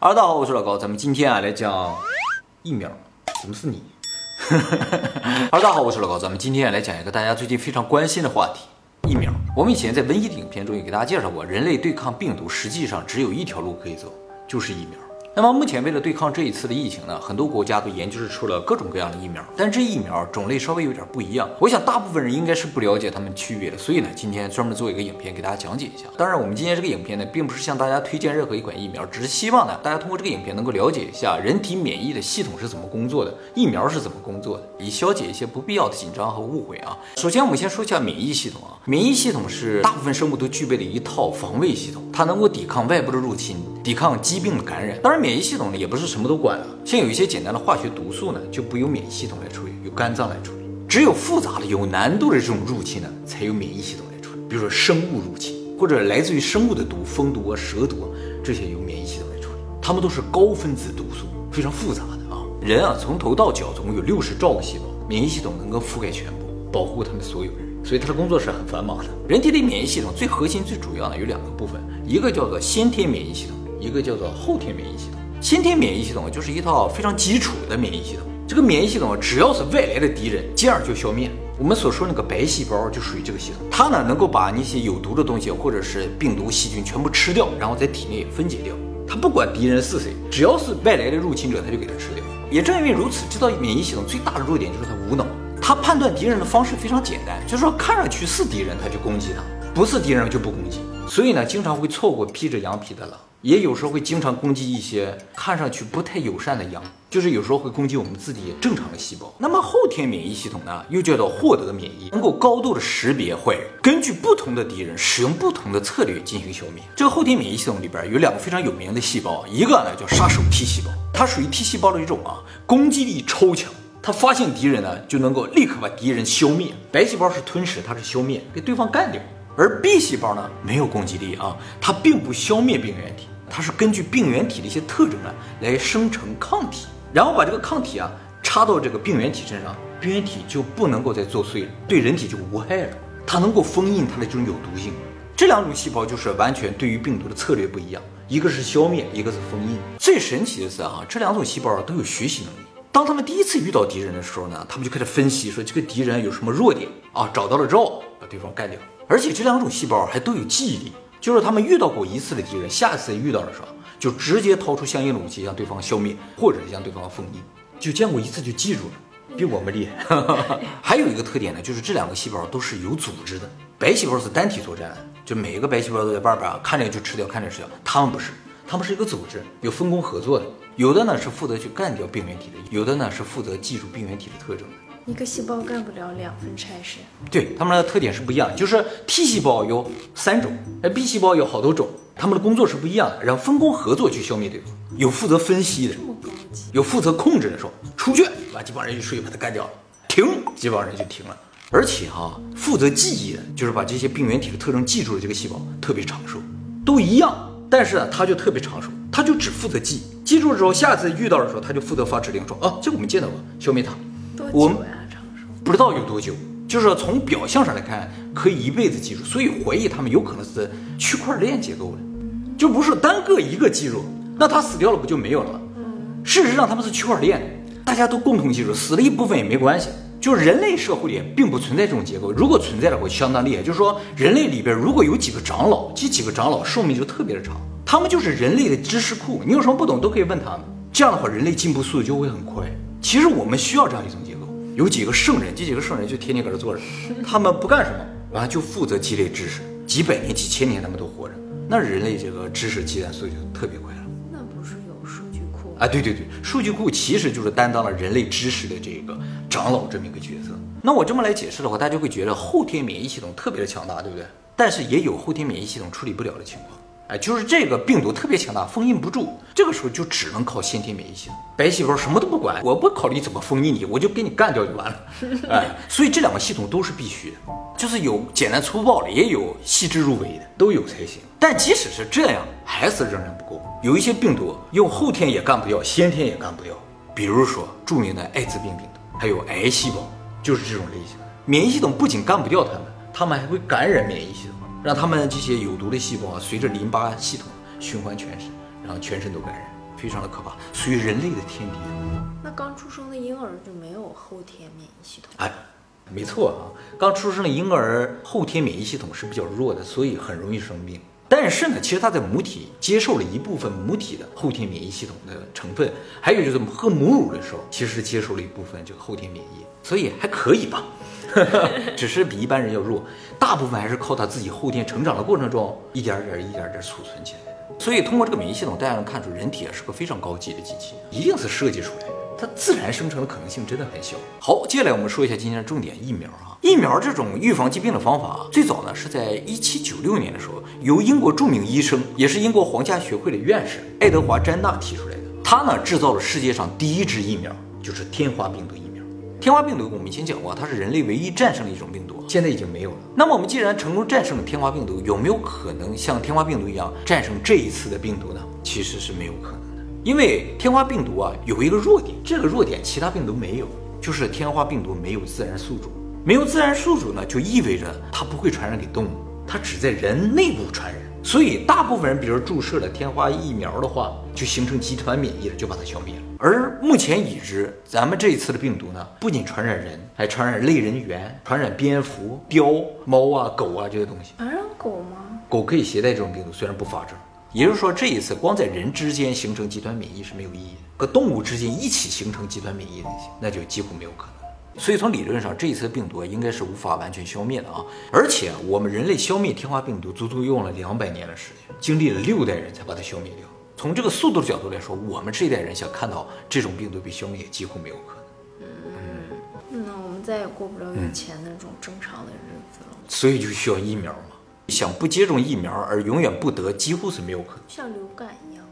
哈喽，大家好，我是老高，咱们今天啊来讲疫苗。怎么是你？哈喽，大家好，我是老高，咱们今天啊来讲一个大家最近非常关心的话题——疫苗。我们以前在瘟疫的影片中也给大家介绍过，人类对抗病毒实际上只有一条路可以走，就是疫苗。那么目前为了对抗这一次的疫情呢，很多国家都研究出了各种各样的疫苗，但这疫苗种类稍微有点不一样。我想大部分人应该是不了解它们区别的，所以呢，今天专门做一个影片给大家讲解一下。当然，我们今天这个影片呢，并不是向大家推荐任何一款疫苗，只是希望呢，大家通过这个影片能够了解一下人体免疫的系统是怎么工作的，疫苗是怎么工作的，以消解一些不必要的紧张和误会啊。首先，我们先说一下免疫系统啊，免疫系统是大部分生物都具备的一套防卫系统，它能够抵抗外部的入侵，抵抗疾病的感染。当然，免疫系统呢，也不是。什么都管了，像有一些简单的化学毒素呢，就不由免疫系统来处理，由肝脏来处理。只有复杂的、有难度的这种入侵呢，才由免疫系统来处理。比如说生物入侵，或者来自于生物的毒，蜂毒啊、蛇毒啊，这些由免疫系统来处理。它们都是高分子毒素，非常复杂的啊。人啊，从头到脚总共有六十兆个细胞，免疫系统能够覆盖全部，保护他们所有人。所以他的工作是很繁忙的。人体的免疫系统最核心、最主要的有两个部分，一个叫做先天免疫系统，一个叫做后天免疫系统。先天免疫系统就是一套非常基础的免疫系统。这个免疫系统只要是外来的敌人，进而就消灭。我们所说那个白细胞就属于这个系统，它呢能够把那些有毒的东西或者是病毒、细菌全部吃掉，然后在体内分解掉。它不管敌人是谁，只要是外来的入侵者，它就给它吃掉。也正因为如此，这套免疫系统最大的弱点就是它无脑。它判断敌人的方式非常简单，就是说看上去是敌人，它就攻击他；不是敌人就不攻击。所以呢，经常会错过披着羊皮的狼。也有时候会经常攻击一些看上去不太友善的羊，就是有时候会攻击我们自己正常的细胞。那么后天免疫系统呢，又叫做获得免疫，能够高度的识别坏人，根据不同的敌人使用不同的策略进行消灭。这个后天免疫系统里边有两个非常有名的细胞，一个呢叫杀手 T 细胞，它属于 T 细胞的一种啊，攻击力超强，它发现敌人呢就能够立刻把敌人消灭。白细胞是吞噬，它是消灭，给对方干掉。而 B 细胞呢，没有攻击力啊，它并不消灭病原体，它是根据病原体的一些特征啊来生成抗体，然后把这个抗体啊插到这个病原体身上，病原体就不能够再作祟了，对人体就无害了。它能够封印它的这种有毒性。这两种细胞就是完全对于病毒的策略不一样，一个是消灭，一个是封印。最神奇的是啊，这两种细胞都有学习能力。当他们第一次遇到敌人的时候呢，他们就开始分析说这个敌人有什么弱点啊，找到了之后把对方干掉。而且这两种细胞还都有记忆力，就是他们遇到过一次的敌人，下次遇到的时候，就直接掏出相应的武器将对方消灭，或者是将对方封印，就见过一次就记住了，比我们厉害。还有一个特点呢，就是这两个细胞都是有组织的，白细胞是单体作战，就每一个白细胞都在外边，看着就吃掉，看着吃掉。他们不是，他们是一个组织，有分工合作的，有的呢是负责去干掉病原体的，有的呢是负责记住病原体的特征的。一个细胞干不了两份差事，对，他们的特点是不一样的。就是 T 细胞有三种，哎，B 细胞有好多种，他们的工作是不一样的，然后分工合作去消灭对方。有负责分析的，有负责控制的，说出去把这帮人一睡把它干掉了，停，这帮人就停了。而且哈，负责记忆的，就是把这些病原体的特征记住了，这个细胞特别长寿，都一样，但是呢，他就特别长寿，他就只负责记，记住了之后，下次遇到的时候，他就负责发指令说，啊，这个我们见到过，消灭它。多久呀？不知道有多久，就是从表象上来看，可以一辈子记住，所以怀疑他们有可能是区块链结构的，就不是单个一个记住，那他死掉了不就没有了吗？事实上他们是区块链，大家都共同记住，死了一部分也没关系。就是人类社会里并不存在这种结构，如果存在的话，相当厉害。就是说人类里边如果有几个长老，这几个长老寿命就特别的长，他们就是人类的知识库，你有什么不懂都可以问他们，这样的话人类进步速度就会很快。其实我们需要这样一种结构。有几个圣人，这几个圣人就天天搁这坐着，他们不干什么，完了就负责积累知识，几百年、几千年他们都活着，那人类这个知识积攒速度就特别快啊？对对对，数据库其实就是担当了人类知识的这个长老这么一个角色。那我这么来解释的话，大家会觉得后天免疫系统特别的强大，对不对？但是也有后天免疫系统处理不了的情况。哎，就是这个病毒特别强大，封印不住，这个时候就只能靠先天免疫系统。白细胞什么都不管，我不考虑怎么封印你，我就给你干掉就完了。哎，所以这两个系统都是必须的，就是有简单粗暴的，也有细致入微的，都有才行。但即使是这样，还是仍然不够。有一些病毒用后天也干不掉，先天也干不掉。比如说著名的艾滋病病毒，还有癌细胞，就是这种类型。免疫系统不仅干不掉它们，它们还会感染免疫系统。让他们这些有毒的细胞啊，随着淋巴系统循环全身，然后全身都感染。非常的可怕，属于人类的天敌。那刚出生的婴儿就没有后天免疫系统？哎，没错啊，刚出生的婴儿后天免疫系统是比较弱的，所以很容易生病。但是呢，其实他在母体接受了一部分母体的后天免疫系统的成分，还有就是喝母乳的时候，其实接受了一部分这个后天免疫，所以还可以吧，只是比一般人要弱。大部分还是靠他自己后天成长的过程中，一点点、一点点储存起来的。所以通过这个免疫系统，大家能看出人体啊是个非常高级的机器，一定是设计出来的。它自然生成的可能性真的很小。好，接下来我们说一下今天的重点疫苗啊。疫苗这种预防疾病的方法，最早呢是在一七九六年的时候，由英国著名医生，也是英国皇家学会的院士爱德华·詹纳提出来的。他呢制造了世界上第一支疫苗，就是天花病毒疫苗。天花病毒我们以前讲过，它是人类唯一战胜的一种病毒，现在已经没有了。那么我们既然成功战胜了天花病毒，有没有可能像天花病毒一样战胜这一次的病毒呢？其实是没有可能。因为天花病毒啊有一个弱点，这个弱点其他病毒没有，就是天花病毒没有自然宿主。没有自然宿主呢，就意味着它不会传染给动物，它只在人内部传染。所以大部分人，比如注射了天花疫苗的话，就形成集团免疫了，就把它消灭了。而目前已知，咱们这一次的病毒呢，不仅传染人，还传染类人猿，传染蝙蝠、貂、猫啊、狗啊这些东西。传染狗吗？狗可以携带这种病毒，虽然不发症。也就是说，这一次光在人之间形成集团免疫是没有意义的，和动物之间一起形成集团免疫那些，那就几乎没有可能。所以从理论上，这一次病毒应该是无法完全消灭的啊！而且我们人类消灭天花病毒足足用了两百年的时间，经历了六代人才把它消灭掉。从这个速度的角度来说，我们这一代人想看到这种病毒被消灭，几乎没有可能。嗯，那我们再也过不了以前那种正常的日子了。所以就需要疫苗嘛。想不接种疫苗而永远不得，几乎是没有可能。像流感一样。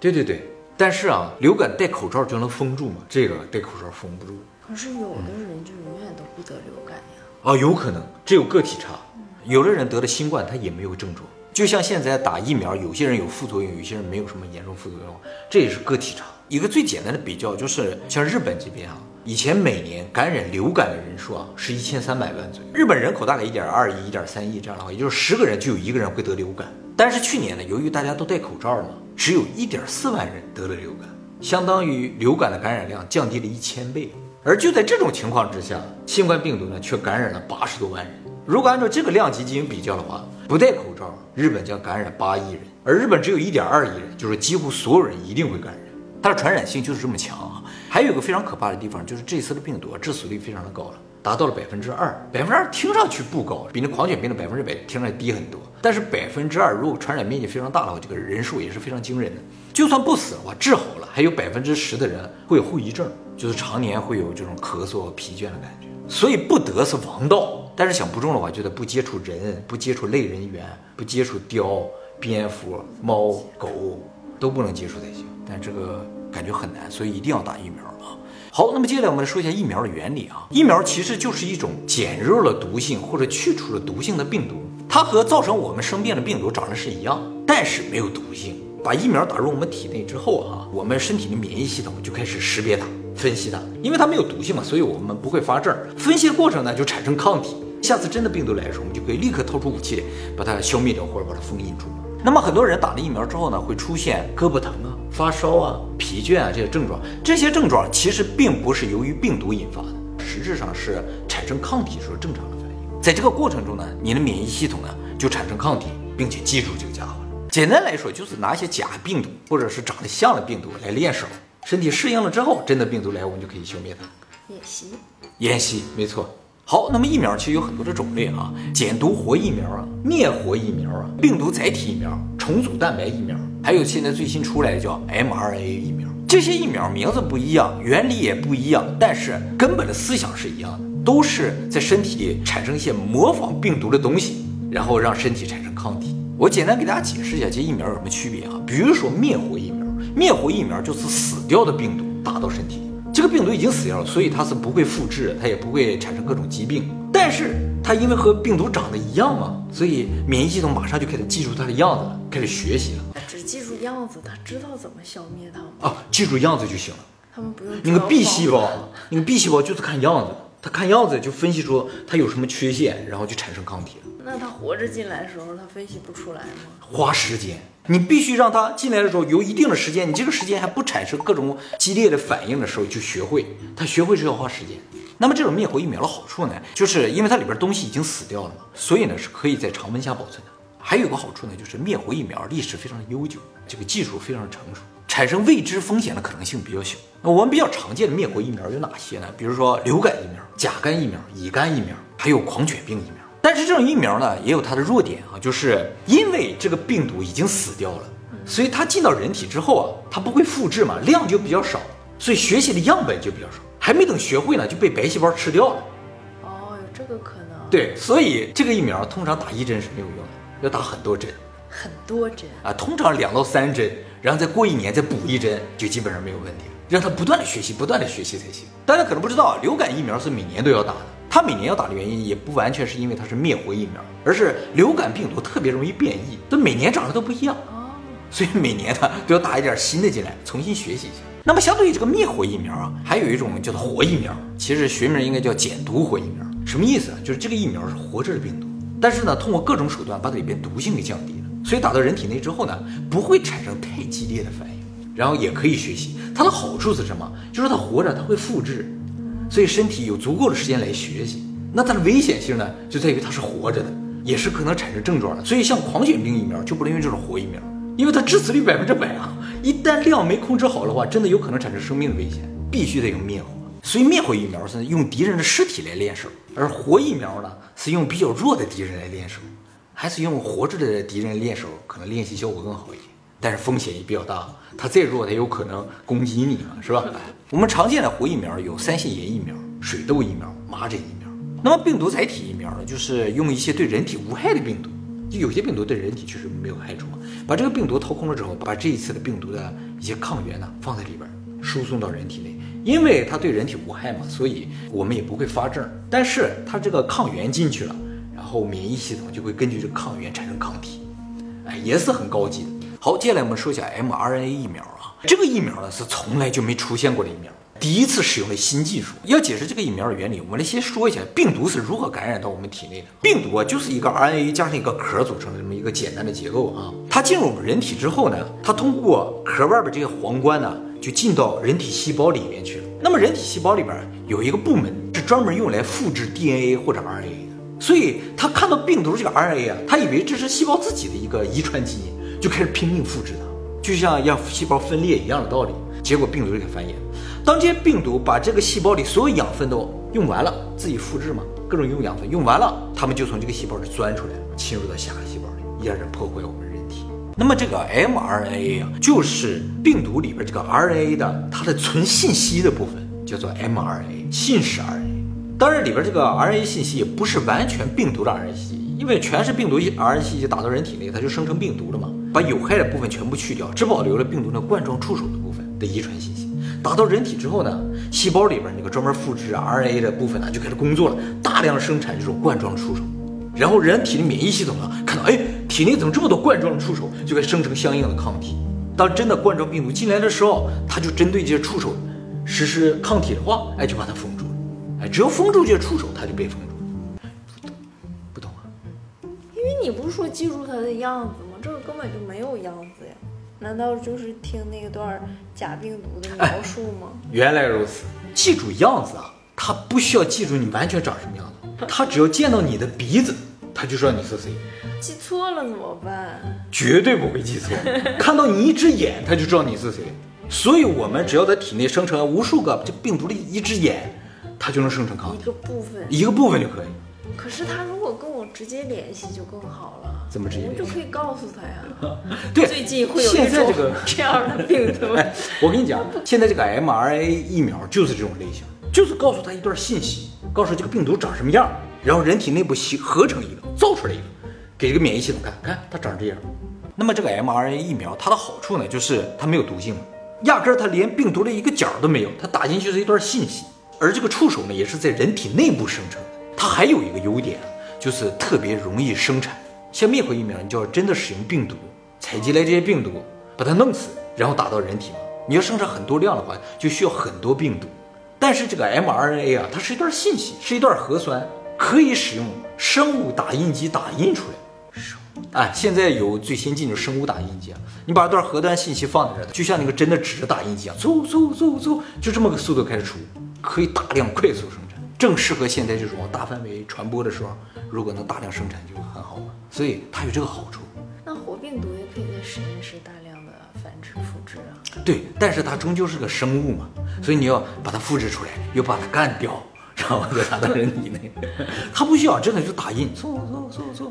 对对对，但是啊，流感戴口罩就能封住吗？这个戴口罩封不住。可是有的人就永远都不得流感呀。啊，有可能，这有个体差。有的人得了新冠，他也没有症状。就像现在打疫苗，有些人有副作用，有些人没有什么严重副作用，这也是个体差。一个最简单的比较就是，像日本这边啊，以前每年感染流感的人数啊是一千三百万左右。日本人口大概一点二亿、一点三亿这样的话，也就是十个人就有一个人会得流感。但是去年呢，由于大家都戴口罩呢，只有一点四万人得了流感，相当于流感的感染量降低了一千倍。而就在这种情况之下，新冠病毒呢却感染了八十多万人。如果按照这个量级进行比较的话，不戴口罩，日本将感染八亿人，而日本只有一点二亿人，就是几乎所有人一定会感染。它的传染性就是这么强啊！还有个非常可怕的地方，就是这次的病毒致死率非常的高了，达到了百分之二。百分之二听上去不高，比那狂犬病的百分之百听上去低很多。但是百分之二如果传染面积非常大的话，这个人数也是非常惊人的。就算不死的话，治好了，还有百分之十的人会有后遗症，就是常年会有这种咳嗽、疲倦的感觉。所以不得是王道，但是想不中的话，就得不接触人，不接触类人猿，不接触貂、蝙蝠、猫、狗，都不能接触才行。但这个。感觉很难，所以一定要打疫苗啊！好，那么接下来我们来说一下疫苗的原理啊。疫苗其实就是一种减弱了毒性或者去除了毒性的病毒，它和造成我们生病的病毒长得是一样，但是没有毒性。把疫苗打入我们体内之后啊，我们身体的免疫系统就开始识别它、分析它，因为它没有毒性嘛，所以我们不会发症。分析的过程呢，就产生抗体。下次真的病毒来的时候，我们就可以立刻掏出武器，把它消灭掉或者把它封印住。那么很多人打了疫苗之后呢，会出现胳膊疼啊。发烧啊、疲倦啊这些症状，这些症状其实并不是由于病毒引发的，实质上是产生抗体时候正常的反应。在这个过程中呢，你的免疫系统呢就产生抗体，并且记住这个家伙。简单来说，就是拿一些假病毒或者是长得像的病毒来练手，身体适应了之后，真的病毒来我们就可以消灭它。演习，演习，没错。好，那么疫苗其实有很多的种类啊，减毒活疫苗啊，灭活疫苗啊，病毒载体疫苗，重组蛋白疫苗。还有现在最新出来的叫 mRNA 疫苗，这些疫苗名字不一样，原理也不一样，但是根本的思想是一样的，都是在身体里产生一些模仿病毒的东西，然后让身体产生抗体。我简单给大家解释一下这些疫苗有什么区别啊？比如说灭活疫苗，灭活疫苗就是死掉的病毒打到身体里，这个病毒已经死掉了，所以它是不会复制，它也不会产生各种疾病，但是它因为和病毒长得一样嘛，所以免疫系统马上就开始记住它的样子了，开始学习了。只记住样子，它知道怎么消灭它吗？啊，记住样子就行了。他们不用那个 B 细胞，那个 B 细胞就是看样子，它看样子就分析出它有什么缺陷，然后就产生抗体了。那它活着进来的时候，它分析不出来吗？花时间，你必须让它进来的时候有一定的时间，你这个时间还不产生各种激烈的反应的时候就学会。它学会是要花时间。那么这种灭活疫苗的好处呢，就是因为它里边东西已经死掉了嘛，所以呢是可以在常温下保存的。还有个好处呢，就是灭活疫苗历史非常悠久，这个技术非常成熟，产生未知风险的可能性比较小。那我们比较常见的灭活疫苗有哪些呢？比如说流感疫苗、甲肝疫苗、乙肝疫苗，还有狂犬病疫苗。但是这种疫苗呢，也有它的弱点啊，就是因为这个病毒已经死掉了，所以它进到人体之后啊，它不会复制嘛，量就比较少，所以学习的样本就比较少，还没等学会呢，就被白细胞吃掉了。哦，有这个可能。对，所以这个疫苗通常打一针是没有用的，要打很多针很多针。啊，通常两到三针，然后再过一年再补一针，就基本上没有问题了。让他不断的学习，不断的学习才行。大家可能不知道，流感疫苗是每年都要打的。它每年要打的原因，也不完全是因为它是灭活疫苗，而是流感病毒特别容易变异，它每年长得都不一样，哦，所以每年呢都要打一点新的进来，重新学习一下。那么相对于这个灭活疫苗啊，还有一种叫做活疫苗，其实学名应该叫减毒活疫苗。什么意思啊？就是这个疫苗是活着的病毒，但是呢，通过各种手段把它里边毒性给降低了，所以打到人体内之后呢，不会产生太激烈的反应，然后也可以学习。它的好处是什么？就是它活着，它会复制，所以身体有足够的时间来学习。那它的危险性呢，就在于它是活着的，也是可能产生症状的。所以像狂犬病疫苗就不能用这种活疫苗，因为它致死率百分之百啊！一旦量没控制好的话，真的有可能产生生命的危险，必须得用灭活。所以灭活疫苗是用敌人的尸体来练手，而活疫苗呢是用比较弱的敌人来练手，还是用活着的敌人练手，可能练习效果更好一点。但是风险也比较大，它再弱，它有可能攻击你嘛，是吧？我们常见的活疫苗有三腺炎疫苗、水痘疫苗、麻疹疫苗。那么病毒载体疫苗呢，就是用一些对人体无害的病毒，就有些病毒对人体确实没有害处嘛，把这个病毒掏空了之后，把这一次的病毒的一些抗原呢放在里边，输送到人体内，因为它对人体无害嘛，所以我们也不会发症。但是它这个抗原进去了，然后免疫系统就会根据这个抗原产生抗体，哎，也是很高级的。好，接下来我们说一下 mRNA 疫苗啊，这个疫苗呢是从来就没出现过的疫苗，第一次使用了新技术。要解释这个疫苗的原理，我们来先说一下病毒是如何感染到我们体内的。病毒啊，就是一个 RNA 加上一个壳组成的这么一个简单的结构啊。它进入我们人体之后呢，它通过壳外边这个皇冠呢，就进到人体细胞里面去了。那么人体细胞里边有一个部门是专门用来复制 DNA 或者 RNA 的，所以他看到病毒这个 RNA 啊，他以为这是细胞自己的一个遗传基因。就开始拼命复制它，就像让细胞分裂一样的道理。结果病毒就给繁衍。当这些病毒把这个细胞里所有养分都用完了，自己复制嘛，各种用养分用完了，它们就从这个细胞里钻出来，侵入到下个细胞里，一点点破坏我们人体。那么这个 mRNA 啊，就是病毒里边这个 RNA 的它的存信息的部分，叫做 mRNA 信使 RNA。当然里边这个 RNA 信息也不是完全病毒的 RNA 信息。因为全是病毒 RNA 信息打到人体内，它就生成病毒了嘛。把有害的部分全部去掉，只保留了病毒的冠状触手的部分的遗传信息。打到人体之后呢，细胞里边那个专门复制 RNA 的部分呢，就开始工作了，大量生产这种冠状触手。然后人体的免疫系统呢，看到哎，体内怎么这么多冠状触手，就该生成相应的抗体。当真的冠状病毒进来的时候，它就针对这些触手实施抗体的话，哎，就把它封住了。哎，只要封住这些触手，它就被封住了。不懂不懂啊。因为。你不是说记住它的样子？根本就没有样子呀！难道就是听那段假病毒的描述吗？原来如此，记住样子啊，他不需要记住你完全长什么样子，他只要见到你的鼻子，他就知道你是谁。记错了怎么办？绝对不会记错，看到你一只眼，他就知道你是谁。所以，我们只要在体内生成无数个这病毒的一只眼，它就能生成抗体。一个部分，一个部分就可以。可是他如果直接联系就更好了，怎么直接？我就可以告诉他呀。对，最近会有现在这个 这样的病毒。我跟你讲，现在这个 mRNA 疫苗就是这种类型，就是告诉他一段信息，告诉这个病毒长什么样，然后人体内部形合成一个，造出来一个，给这个免疫系统看看它长这样。那么这个 mRNA 疫苗它的好处呢，就是它没有毒性，压根儿它连病毒的一个角都没有，它打进去是一段信息，而这个触手呢，也是在人体内部生成。它还有一个优点，就是特别容易生产。像灭活疫苗，你就要真的使用病毒，采集来这些病毒，把它弄死，然后打到人体。你要生产很多量的话，就需要很多病毒。但是这个 mRNA 啊，它是一段信息，是一段核酸，可以使用生物打印机打印出来。生物哎，现在有最先进的生物打印机啊，你把一段核端信息放在这儿，就像那个真的纸打印机啊，嗖嗖嗖嗖，就这么个速度开始出，可以大量快速生，正适合现在这种大范围传播的时候，如果能大量生产就很好嘛。所以它有这个好处。那活病毒也可以在实验室大量的繁殖复制啊。对，但是它终究是个生物嘛，所以你要把它复制出来，又把它干掉，然后再打到人体内。它不需要，真的就打印，嗖嗖嗖嗖，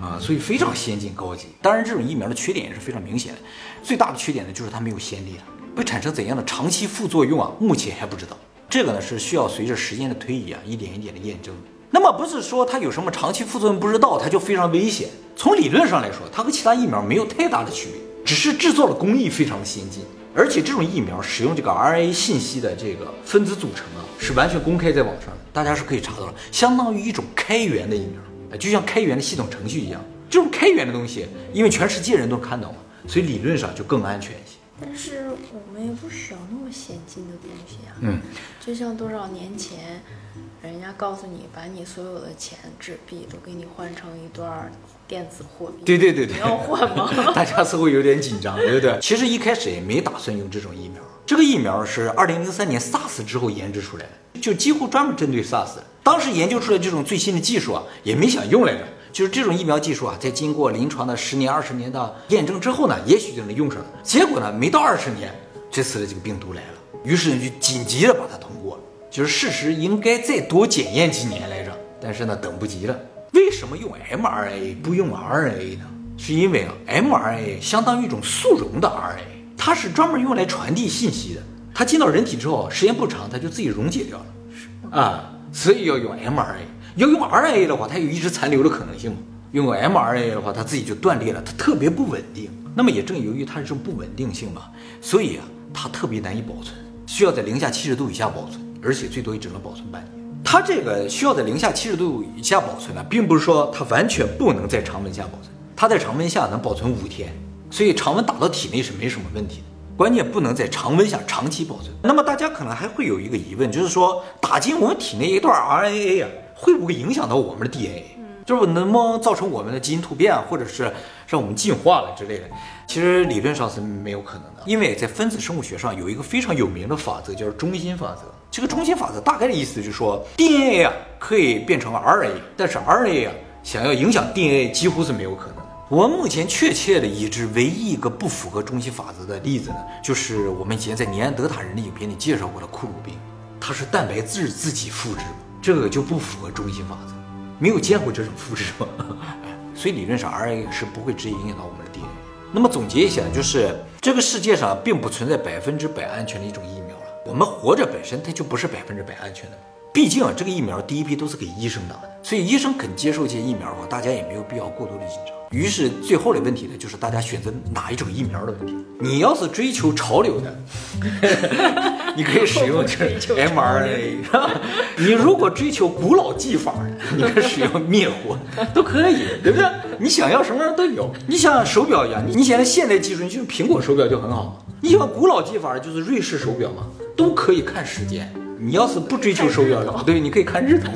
啊，所以非常先进高级。当然，这种疫苗的缺点也是非常明显的，最大的缺点呢就是它没有先例啊，会产生怎样的长期副作用啊？目前还不知道，这个呢是需要随着时间的推移啊，一点一点的验证。那么不是说它有什么长期副作用不知道，它就非常危险。从理论上来说，它和其他疫苗没有太大的区别，只是制作的工艺非常的先进。而且这种疫苗使用这个 RNA 信息的这个分子组成啊，是完全公开在网上的，大家是可以查到的，相当于一种开源的疫苗，哎，就像开源的系统程序一样。这种开源的东西，因为全世界人都看到嘛，所以理论上就更安全一些。但是我们也不需要那么先进的东西啊。嗯，就像多少年前，人家告诉你把你所有的钱纸币都给你换成一段电子货币。对对对对，你要换吗？大家似乎有点紧张，对不对？其实一开始也没打算用这种疫苗，这个疫苗是二零零三年 SARS 之后研制出来的，就几乎专门针对 SARS。当时研究出来这种最新的技术啊，也没想用来着。就是这种疫苗技术啊，在经过临床的十年、二十年的验证之后呢，也许就能用上了。结果呢，没到二十年，这次的这个病毒来了，于是呢就紧急的把它通过了。就是事实应该再多检验几年来着，但是呢等不及了。为什么用 mRNA 不用 RNA 呢？是因为啊，mRNA 相当于一种速溶的 RNA，它是专门用来传递信息的。它进到人体之后，时间不长，它就自己溶解掉了。啊，所以要用 mRNA。要用 RNA 的话，它有一直残留的可能性嘛？用 mRNA 的话，它自己就断裂了，它特别不稳定。那么也正由于它这种不稳定性嘛，所以啊，它特别难以保存，需要在零下七十度以下保存，而且最多也只能保存半年。它这个需要在零下七十度以下保存呢，并不是说它完全不能在常温下保存，它在常温下能保存五天，所以常温打到体内是没什么问题的。关键不能在常温下长期保存。那么大家可能还会有一个疑问，就是说打进我们体内一段 RNA 啊。会不会影响到我们的 DNA？就是能不能造成我们的基因突变，或者是让我们进化了之类的？其实理论上是没有可能的，因为在分子生物学上有一个非常有名的法则，叫中心法则。这个中心法则大概的意思就是说，DNA 啊可以变成 RNA，但是 RNA 啊想要影响 DNA 几乎是没有可能的。我目前确切的已知唯一一个不符合中心法则的例子呢，就是我们以前在尼安德塔人的影片里介绍过的库鲁病，它是蛋白质自己复制。这个就不符合中心法则，没有见过这种复制吗？所以理论上 RNA 是不会直接影响到我们的 DNA。那么总结一下，就是这个世界上并不存在百分之百安全的一种疫苗了。我们活着本身它就不是百分之百安全的，毕竟啊，这个疫苗第一批都是给医生打的，所以医生肯接受这些疫苗的话，大家也没有必要过多的紧张。于是最后的问题呢，就是大家选择哪一种疫苗的问题。你要是追求潮流的，你可以使用这 mRNA；你如果追求古老技法，你可以使用灭活，都可以，对不对？你想要什么样都有。你像手表一样，你现在现代技术，你就苹果手表就很好。你喜欢古老技法，就是瑞士手表嘛，都可以看时间。你要是不追求手表的话，对，你可以看日同。